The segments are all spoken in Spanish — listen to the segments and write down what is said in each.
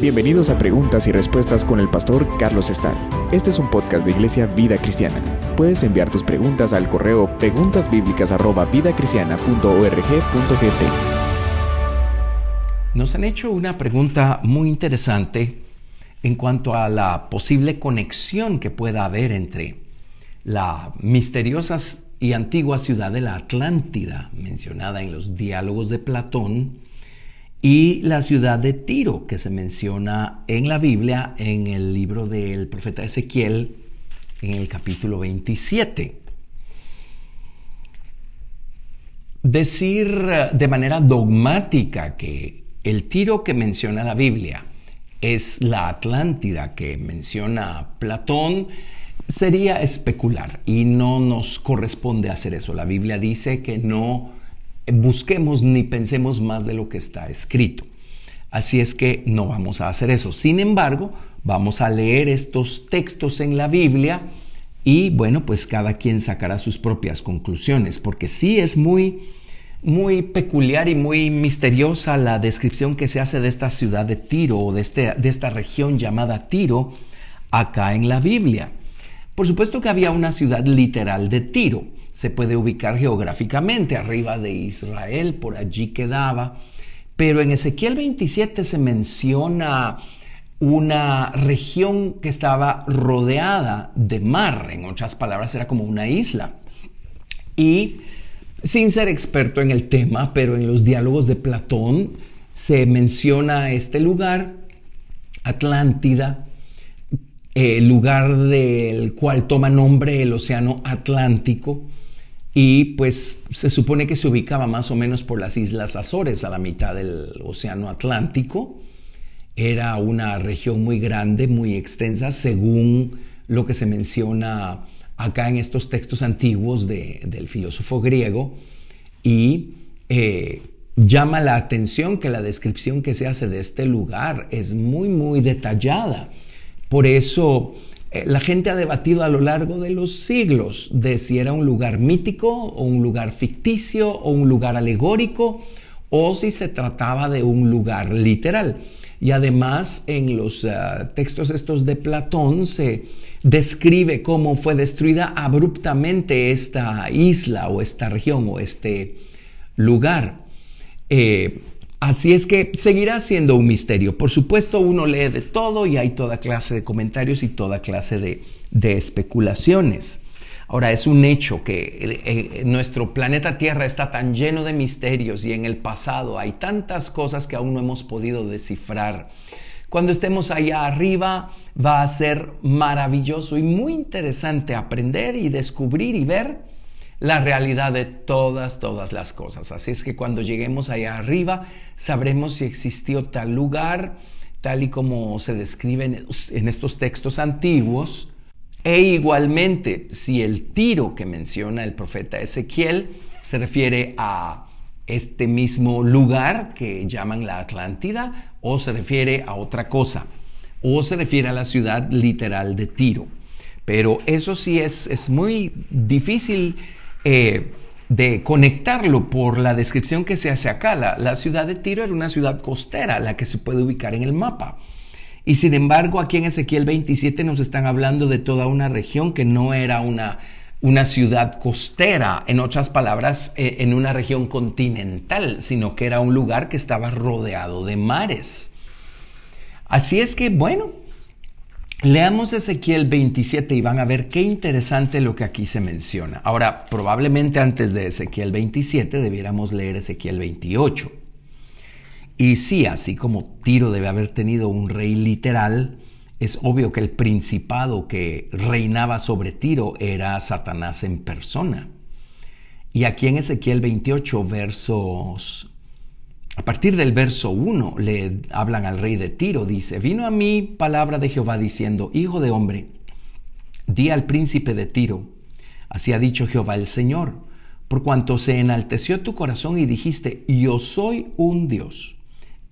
Bienvenidos a Preguntas y Respuestas con el pastor Carlos Estal. Este es un podcast de Iglesia Vida Cristiana. Puedes enviar tus preguntas al correo preguntasbiblicas@vidacristiana.org.gt. Nos han hecho una pregunta muy interesante en cuanto a la posible conexión que pueda haber entre la misteriosa y antigua ciudad de la Atlántida, mencionada en los diálogos de Platón, y la ciudad de Tiro, que se menciona en la Biblia, en el libro del profeta Ezequiel, en el capítulo 27. Decir eh, de manera dogmática que el Tiro que menciona la Biblia es la Atlántida que menciona Platón, sería especular y no nos corresponde hacer eso. La Biblia dice que no busquemos ni pensemos más de lo que está escrito. Así es que no vamos a hacer eso. Sin embargo, vamos a leer estos textos en la Biblia y bueno, pues cada quien sacará sus propias conclusiones, porque sí es muy muy peculiar y muy misteriosa la descripción que se hace de esta ciudad de Tiro o de, este, de esta región llamada Tiro acá en la Biblia. Por supuesto que había una ciudad literal de Tiro, se puede ubicar geográficamente arriba de Israel, por allí quedaba. Pero en Ezequiel 27 se menciona una región que estaba rodeada de mar, en otras palabras era como una isla. Y sin ser experto en el tema, pero en los diálogos de Platón se menciona este lugar, Atlántida, el lugar del cual toma nombre el Océano Atlántico, y pues se supone que se ubicaba más o menos por las Islas Azores, a la mitad del Océano Atlántico. Era una región muy grande, muy extensa, según lo que se menciona acá en estos textos antiguos del filósofo griego. Y eh, llama la atención que la descripción que se hace de este lugar es muy, muy detallada. Por eso la gente ha debatido a lo largo de los siglos de si era un lugar mítico o un lugar ficticio o un lugar alegórico o si se trataba de un lugar literal. Y además en los eh, textos estos de Platón se describe cómo fue destruida abruptamente esta isla o esta región o este lugar. Eh, Así es que seguirá siendo un misterio. Por supuesto, uno lee de todo y hay toda clase de comentarios y toda clase de, especulaciones. Ahora, es un hecho que eh, nuestro planeta Tierra está tan lleno de misterios y en el pasado hay tantas cosas que aún no hemos podido descifrar. Cuando estemos allá arriba va a ser maravilloso y muy interesante aprender y descubrir y ver la realidad de todas, todas las cosas. Así es que cuando lleguemos allá arriba, sabremos si existió tal lugar, tal y como se describe en estos textos antiguos, e igualmente si el tiro que menciona el profeta Ezequiel se refiere a este mismo lugar que llaman la Atlántida o se refiere a otra cosa o se refiere a la ciudad literal de Tiro. Pero eso sí es, es muy difícil eh, de conectarlo por la descripción que se hace acá. La, ciudad de Tiro era una ciudad costera, la que se puede ubicar en el mapa. Y sin embargo, aquí en Ezequiel 27 nos están hablando de toda una región que no era una, una ciudad costera, en otras palabras, eh, en una región continental, sino que era un lugar que estaba rodeado de mares. Así es que, bueno, Leamos Ezequiel 27 y van a ver qué interesante lo que aquí se menciona. Ahora, probablemente antes de Ezequiel 27 debiéramos leer Ezequiel 28. Y sí, así como Tiro debe haber tenido un rey literal, es obvio que el principado que reinaba sobre Tiro era Satanás en persona. Y aquí en Ezequiel 28, versos a partir del verso 1 le hablan al rey de Tiro, dice, vino a mí palabra de Jehová diciendo, Hijo de hombre, di al príncipe de Tiro, así ha dicho Jehová el Señor, por cuanto se enalteció tu corazón y dijiste, yo soy un Dios,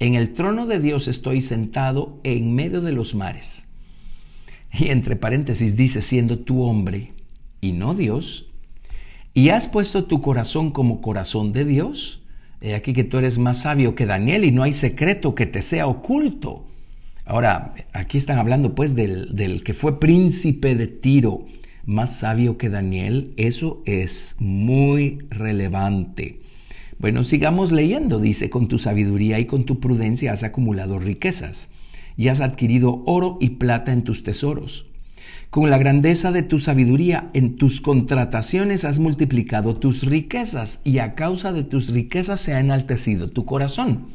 en el trono de Dios estoy sentado en medio de los mares. Y entre paréntesis dice, siendo tu hombre y no Dios, y has puesto tu corazón como corazón de Dios, Aquí que tú eres más sabio que Daniel y no hay secreto que te sea oculto. Ahora, aquí están hablando pues del, del que fue príncipe de Tiro, más sabio que Daniel. Eso es muy relevante. Bueno, sigamos leyendo. Dice, con tu sabiduría y con tu prudencia has acumulado riquezas y has adquirido oro y plata en tus tesoros. Con la grandeza de tu sabiduría en tus contrataciones has multiplicado tus riquezas y a causa de tus riquezas se ha enaltecido tu corazón.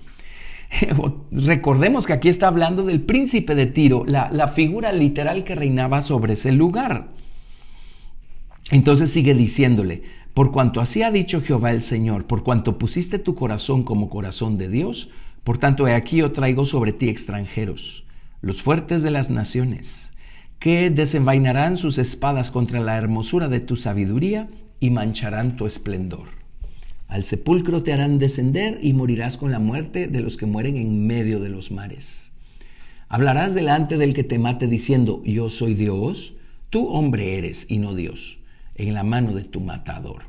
Recordemos que aquí está hablando del príncipe de Tiro, la, la figura literal que reinaba sobre ese lugar. Entonces sigue diciéndole, por cuanto así ha dicho Jehová el Señor, por cuanto pusiste tu corazón como corazón de Dios, por tanto he aquí yo traigo sobre ti extranjeros, los fuertes de las naciones, que desenvainarán sus espadas contra la hermosura de tu sabiduría y mancharán tu esplendor. Al sepulcro te harán descender y morirás con la muerte de los que mueren en medio de los mares. Hablarás delante del que te mate diciendo, yo soy Dios, tú hombre eres y no Dios, en la mano de tu matador.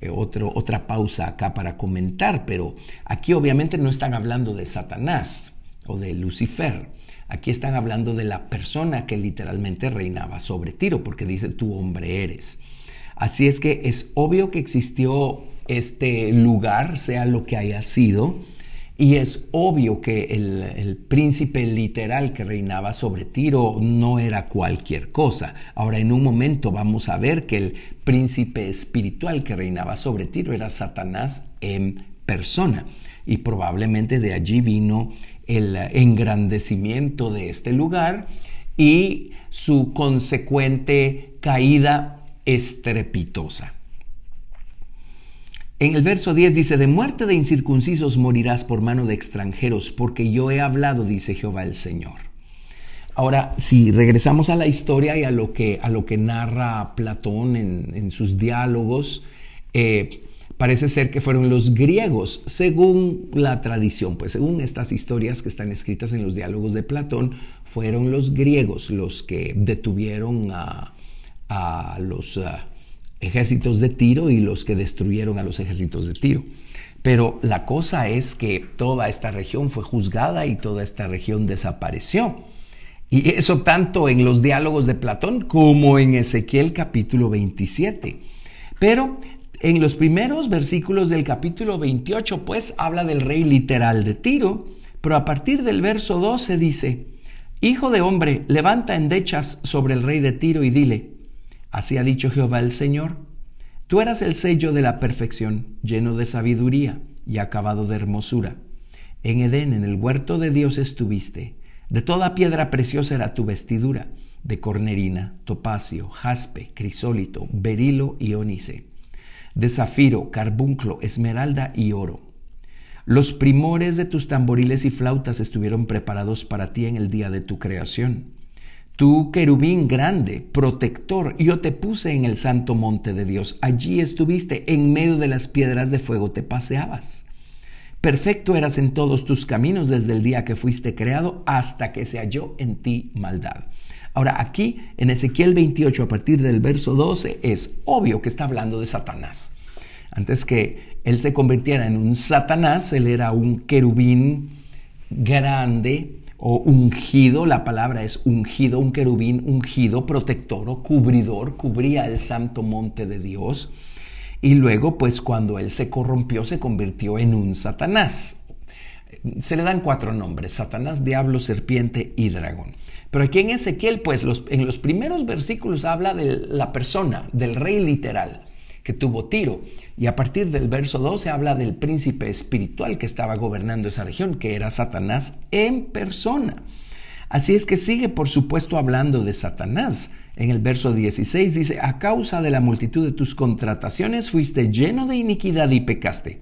Eh, otra pausa acá para comentar, pero aquí obviamente no están hablando de Satanás o de Lucifer. Aquí están hablando de la persona que literalmente reinaba sobre Tiro, porque dice, tú hombre eres. Así es que es obvio que existió este lugar, sea lo que haya sido, y es obvio que el, príncipe literal que reinaba sobre Tiro no era cualquier cosa. Ahora en un momento vamos a ver que el príncipe espiritual que reinaba sobre Tiro era Satanás en persona. Y probablemente de allí vino el engrandecimiento de este lugar y su consecuente caída estrepitosa. En el verso 10 dice, de muerte de incircuncisos morirás por mano de extranjeros, porque yo he hablado, dice Jehová el Señor. Ahora, si regresamos a la historia y a lo que, a lo que narra Platón en, sus diálogos, eh, parece ser que fueron los griegos, según la tradición, pues según estas historias que están escritas en los diálogos de Platón, fueron los griegos los que detuvieron a, los... Ejércitos de Tiro y los que destruyeron a los ejércitos de Tiro. Pero la cosa es que toda esta región fue juzgada y toda esta región desapareció. Y eso tanto en los diálogos de Platón como en Ezequiel capítulo 27. Pero en los primeros versículos del capítulo 28 pues habla del rey literal de Tiro, pero a partir del verso 12 dice, Hijo de hombre, levanta endechas sobre el rey de Tiro y dile, Así ha dicho Jehová el Señor. Tú eras el sello de la perfección, lleno de sabiduría y acabado de hermosura. En Edén, en el huerto de Dios estuviste. De toda piedra preciosa era tu vestidura, de cornerina, topacio, jaspe, crisólito, berilo y ónice, de zafiro, carbunclo, esmeralda y oro. Los primores de tus tamboriles y flautas estuvieron preparados para ti en el día de tu creación. Tú, querubín grande, protector, yo te puse en el santo monte de Dios. Allí estuviste, en medio de las piedras de fuego te paseabas. Perfecto eras en todos tus caminos desde el día que fuiste creado hasta que se halló en ti maldad. Ahora aquí en Ezequiel 28 a partir del verso 12 es obvio que está hablando de Satanás. Antes que él se convirtiera en un Satanás, él era un querubín grande, o ungido, la palabra es ungido, un querubín ungido, protector o cubridor, cubría el santo monte de Dios. Y luego, pues cuando él se corrompió, se convirtió en un Satanás. Se le dan cuatro nombres, Satanás, Diablo, Serpiente y Dragón. Pero aquí en Ezequiel, pues en los primeros versículos habla de la persona, del rey literal, que tuvo tiro. Y a partir del verso 12 habla del príncipe espiritual que estaba gobernando esa región, que era Satanás en persona. Así es que sigue, por supuesto, hablando de Satanás. En el verso 16 dice, a causa de la multitud de tus contrataciones fuiste lleno de iniquidad y pecaste,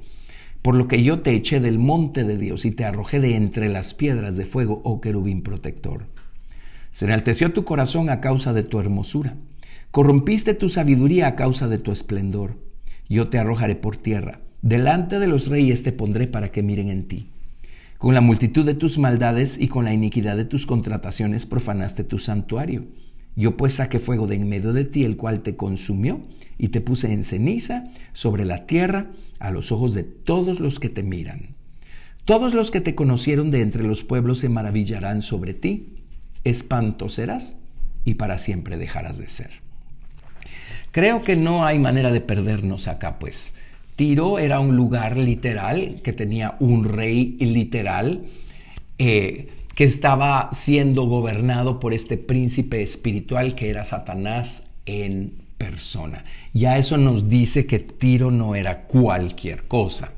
por lo que yo te eché del monte de Dios y te arrojé de entre las piedras de fuego, oh querubín protector. Se enalteció tu corazón a causa de tu hermosura, corrompiste tu sabiduría a causa de tu esplendor yo te arrojaré por tierra. Delante de los reyes te pondré para que miren en ti. Con la multitud de tus maldades y con la iniquidad de tus contrataciones profanaste tu santuario. Yo pues saqué fuego de en medio de ti, el cual te consumió, y te puse en ceniza sobre la tierra a los ojos de todos los que te miran. Todos los que te conocieron de entre los pueblos se maravillarán sobre ti. Espanto serás y para siempre dejarás de ser. Creo que no hay manera de perdernos acá, pues. Tiro era un lugar literal que tenía un rey literal eh, que estaba siendo gobernado por este príncipe espiritual que era Satanás en persona. Ya eso nos dice que Tiro no era cualquier cosa.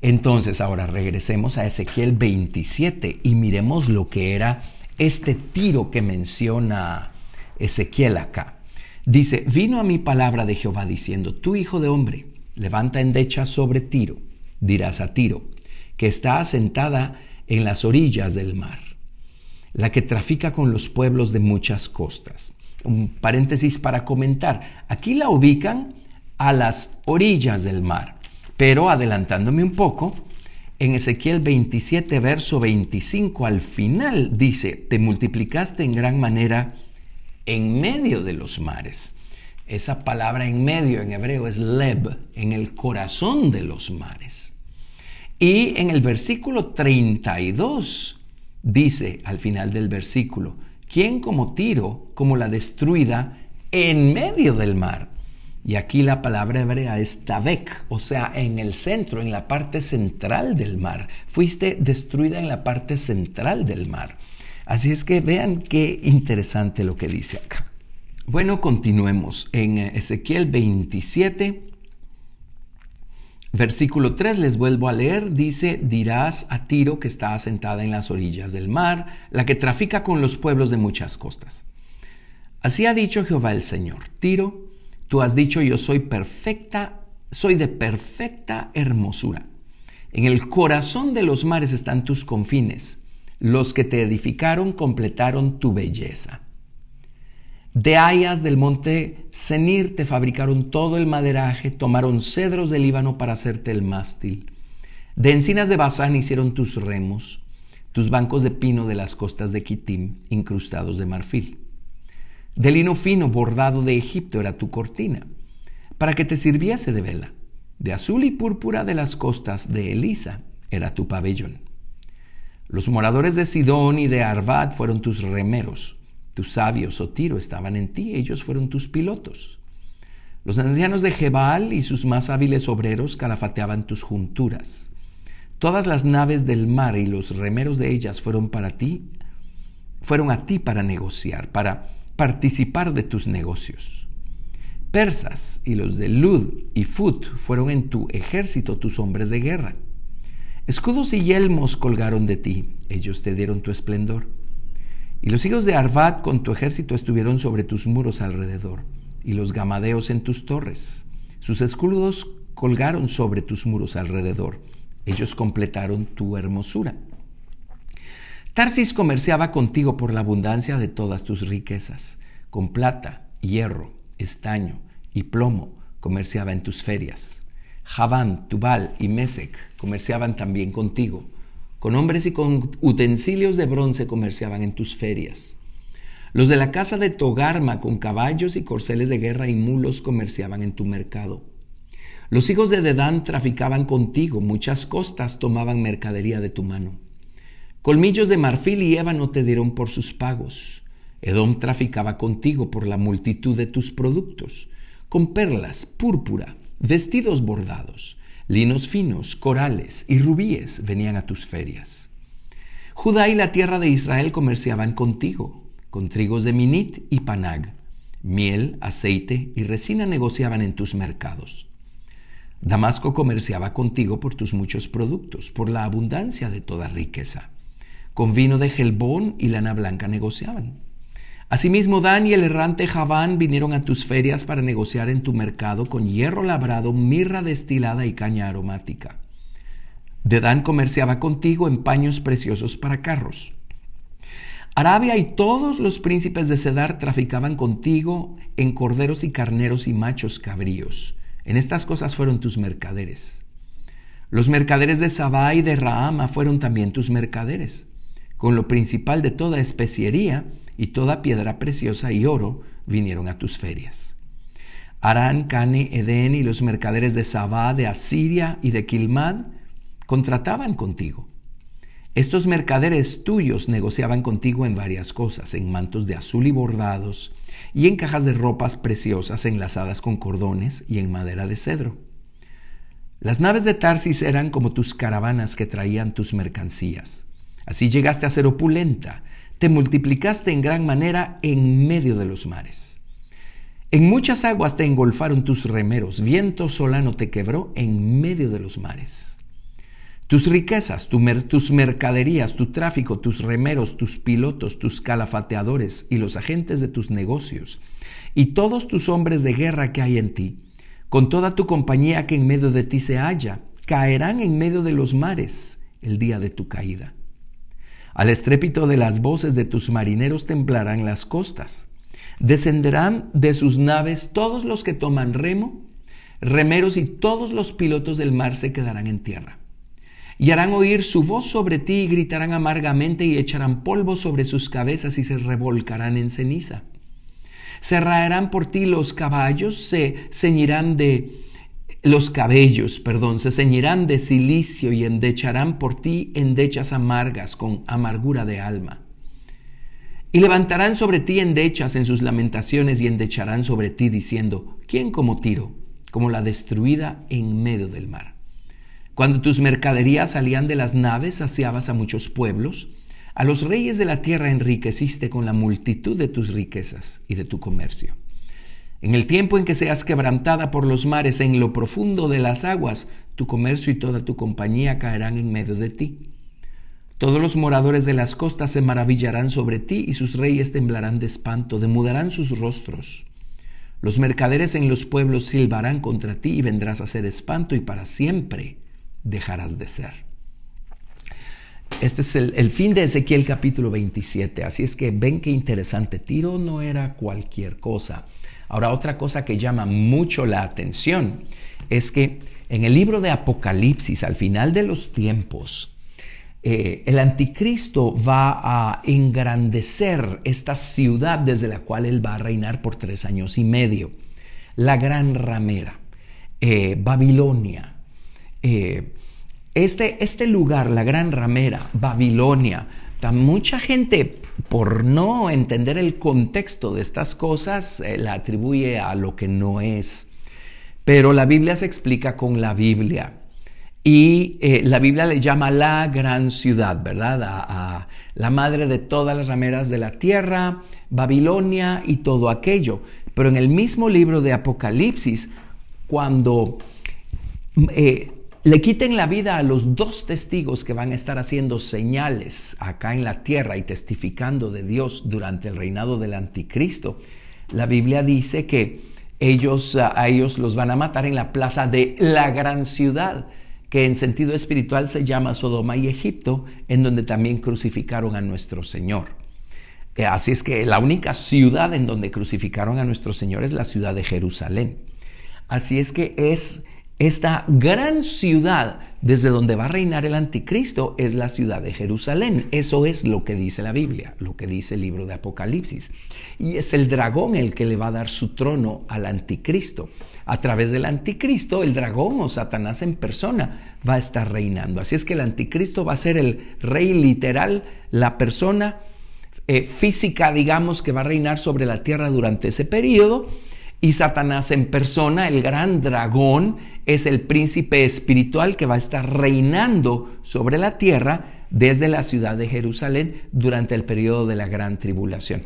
Entonces ahora regresemos a Ezequiel 27 y miremos lo que era este Tiro que menciona Ezequiel acá. Dice, vino a mi palabra de Jehová diciendo, tú hijo de hombre, levanta endecha sobre Tiro, dirás a Tiro, que está asentada en las orillas del mar, la que trafica con los pueblos de muchas costas. Un paréntesis para comentar, aquí la ubican a las orillas del mar, pero adelantándome un poco, en Ezequiel 27, verso 25, al final dice, te multiplicaste en gran manera en medio de los mares. Esa palabra en medio en hebreo es leb, en el corazón de los mares. Y en el versículo 32 dice al final del versículo, ¿quién como Tiro, como la destruida en medio del mar? Y aquí la palabra hebrea es tabek, o sea, en el centro, en la parte central del mar. Fuiste destruida en la parte central del mar. Así es que vean qué interesante lo que dice acá. Bueno, continuemos. En Ezequiel 27, versículo 3, les vuelvo a leer, dice, dirás a Tiro que está asentada en las orillas del mar, la que trafica con los pueblos de muchas costas. Así ha dicho Jehová el Señor. Tiro, tú has dicho, yo soy perfecta, soy de perfecta hermosura. En el corazón de los mares están tus confines los que te edificaron completaron tu belleza. De hayas del monte Senir te fabricaron todo el maderaje, tomaron cedros del Líbano para hacerte el mástil. De encinas de Bazán hicieron tus remos, tus bancos de pino de las costas de Kitim, incrustados de marfil. De lino fino bordado de Egipto era tu cortina, para que te sirviese de vela. De azul y púrpura de las costas de Elisa era tu pabellón. Los moradores de Sidón y de Arvad fueron tus remeros. Tus sabios, o Tiro, estaban en ti, ellos fueron tus pilotos. Los ancianos de Jebal y sus más hábiles obreros calafateaban tus junturas. Todas las naves del mar y los remeros de ellas fueron para ti, fueron a ti para negociar, para participar de tus negocios. Persas y los de Lud y Fut fueron en tu ejército tus hombres de guerra. Escudos y yelmos colgaron de ti, ellos te dieron tu esplendor. Y los hijos de Arvad con tu ejército estuvieron sobre tus muros alrededor, y los gamadeos en tus torres. Sus escudos colgaron sobre tus muros alrededor, ellos completaron tu hermosura. Tarsis comerciaba contigo por la abundancia de todas tus riquezas, con plata, hierro, estaño y plomo comerciaba en tus ferias. Javán, Tubal y Mesec comerciaban también contigo. Con hombres y con utensilios de bronce comerciaban en tus ferias. Los de la casa de Togarma con caballos y corceles de guerra y mulos comerciaban en tu mercado. Los hijos de Dedán traficaban contigo, muchas costas tomaban mercadería de tu mano. Colmillos de marfil y ébano te dieron por sus pagos. Edom traficaba contigo por la multitud de tus productos, con perlas, púrpura, Vestidos bordados, linos finos, corales y rubíes venían a tus ferias. Judá y la tierra de Israel comerciaban contigo, con trigos de Minit y Panag. Miel, aceite y resina negociaban en tus mercados. Damasco comerciaba contigo por tus muchos productos, por la abundancia de toda riqueza. Con vino de gelbón y lana blanca negociaban. Asimismo, Dan y el errante Javán vinieron a tus ferias para negociar en tu mercado con hierro labrado, mirra destilada y caña aromática. Dan comerciaba contigo en paños preciosos para carros. Arabia y todos los príncipes de Cedar traficaban contigo en corderos y carneros y machos cabríos. En estas cosas fueron tus mercaderes. Los mercaderes de Sabá y de Rahama fueron también tus mercaderes. Con lo principal de toda especiería, y toda piedra preciosa y oro vinieron a tus ferias. Arán, Cane, Edén y los mercaderes de Sabá, de Asiria y de Kilmad contrataban contigo. Estos mercaderes tuyos negociaban contigo en varias cosas, en mantos de azul y bordados, y en cajas de ropas preciosas enlazadas con cordones y en madera de cedro. Las naves de Tarsis eran como tus caravanas que traían tus mercancías. Así llegaste a ser opulenta, te multiplicaste en gran manera en medio de los mares. En muchas aguas te engolfaron tus remeros, viento solano te quebró en medio de los mares. Tus riquezas, tus mercaderías, tu tráfico, tus remeros, tus pilotos, tus calafateadores y los agentes de tus negocios, y todos tus hombres de guerra que hay en ti, con toda tu compañía que en medio de ti se halla, caerán en medio de los mares el día de tu caída. Al estrépito de las voces de tus marineros temblarán las costas. Descenderán de sus naves todos los que toman remo, remeros y todos los pilotos del mar se quedarán en tierra y harán oír su voz sobre ti y gritarán amargamente y echarán polvo sobre sus cabezas y se revolcarán en ceniza. Se raerán por ti los caballos, se ceñirán de los cabellos, perdón, se ceñirán de silicio y endecharán por ti endechas amargas con amargura de alma. Y levantarán sobre ti endechas en sus lamentaciones y endecharán sobre ti diciendo, ¿quién como Tiro, como la destruida en medio del mar? Cuando tus mercaderías salían de las naves, saciabas a muchos pueblos. A los reyes de la tierra enriqueciste con la multitud de tus riquezas y de tu comercio. En el tiempo en que seas quebrantada por los mares en lo profundo de las aguas, tu comercio y toda tu compañía caerán en medio de ti. Todos los moradores de las costas se maravillarán sobre ti y sus reyes temblarán de espanto, demudarán sus rostros. Los mercaderes en los pueblos silbarán contra ti y vendrás a ser espanto y para siempre dejarás de ser. Este es el, fin de Ezequiel capítulo 27, así es que ven qué interesante, Tiro no era cualquier cosa. Ahora otra cosa que llama mucho la atención es que en el libro de Apocalipsis, al final de los tiempos, eh, el anticristo va a engrandecer esta ciudad desde la cual él va a reinar por tres años y medio, la gran ramera, eh, Babilonia, eh, este, este lugar, la gran ramera, Babilonia, mucha gente por no entender el contexto de estas cosas eh, la atribuye a lo que no es. Pero la Biblia se explica con la Biblia. Y eh, la Biblia le llama la gran ciudad, ¿verdad? a, la madre de todas las rameras de la tierra, Babilonia y todo aquello. Pero en el mismo libro de Apocalipsis, cuando eh, le quiten la vida a los dos testigos que van a estar haciendo señales acá en la tierra y testificando de Dios durante el reinado del anticristo, la Biblia dice que ellos a ellos los van a matar en la plaza de la gran ciudad, que en sentido espiritual se llama Sodoma y Egipto, en donde también crucificaron a nuestro Señor. Eh, así es que la única ciudad en donde crucificaron a nuestro Señor es la ciudad de Jerusalén. Así es que es esta gran ciudad desde donde va a reinar el anticristo es la ciudad de Jerusalén. Eso es lo que dice la Biblia, lo que dice el libro de Apocalipsis. Y es el dragón el que le va a dar su trono al anticristo. A través del anticristo, el dragón o Satanás en persona va a estar reinando. Así es que el anticristo va a ser el rey literal, la persona eh, física, digamos, que va a reinar sobre la tierra durante ese periodo y Satanás en persona, el gran dragón, es el príncipe espiritual que va a estar reinando sobre la tierra desde la ciudad de Jerusalén durante el periodo de la gran tribulación.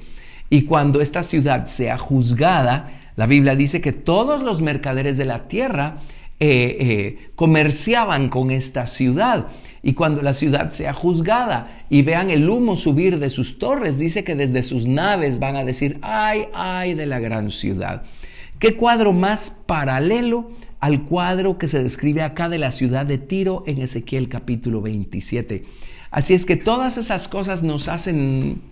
Y cuando esta ciudad sea juzgada, la Biblia dice que todos los mercaderes de la tierra eh, eh, comerciaban con esta ciudad. Y cuando la ciudad sea juzgada y vean el humo subir de sus torres, dice que desde sus naves van a decir, ay, ay de la gran ciudad. ¿Qué cuadro más paralelo al cuadro que se describe acá de la ciudad de Tiro en Ezequiel capítulo 27? Así es que todas esas cosas nos hacen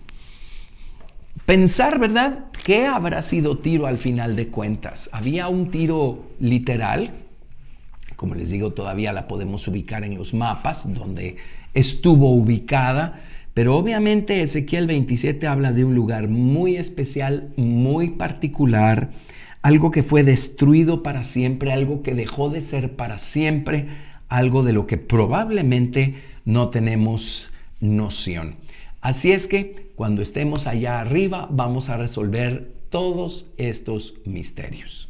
pensar, ¿verdad? ¿Qué habrá sido Tiro al final de cuentas? ¿Había un Tiro literal? Como les digo, todavía la podemos ubicar en los mapas donde estuvo ubicada. Pero obviamente Ezequiel 27 habla de un lugar muy especial, muy particular, algo que fue destruido para siempre, algo que dejó de ser para siempre, algo de lo que probablemente no tenemos noción. Así es que cuando estemos allá arriba vamos a resolver todos estos misterios.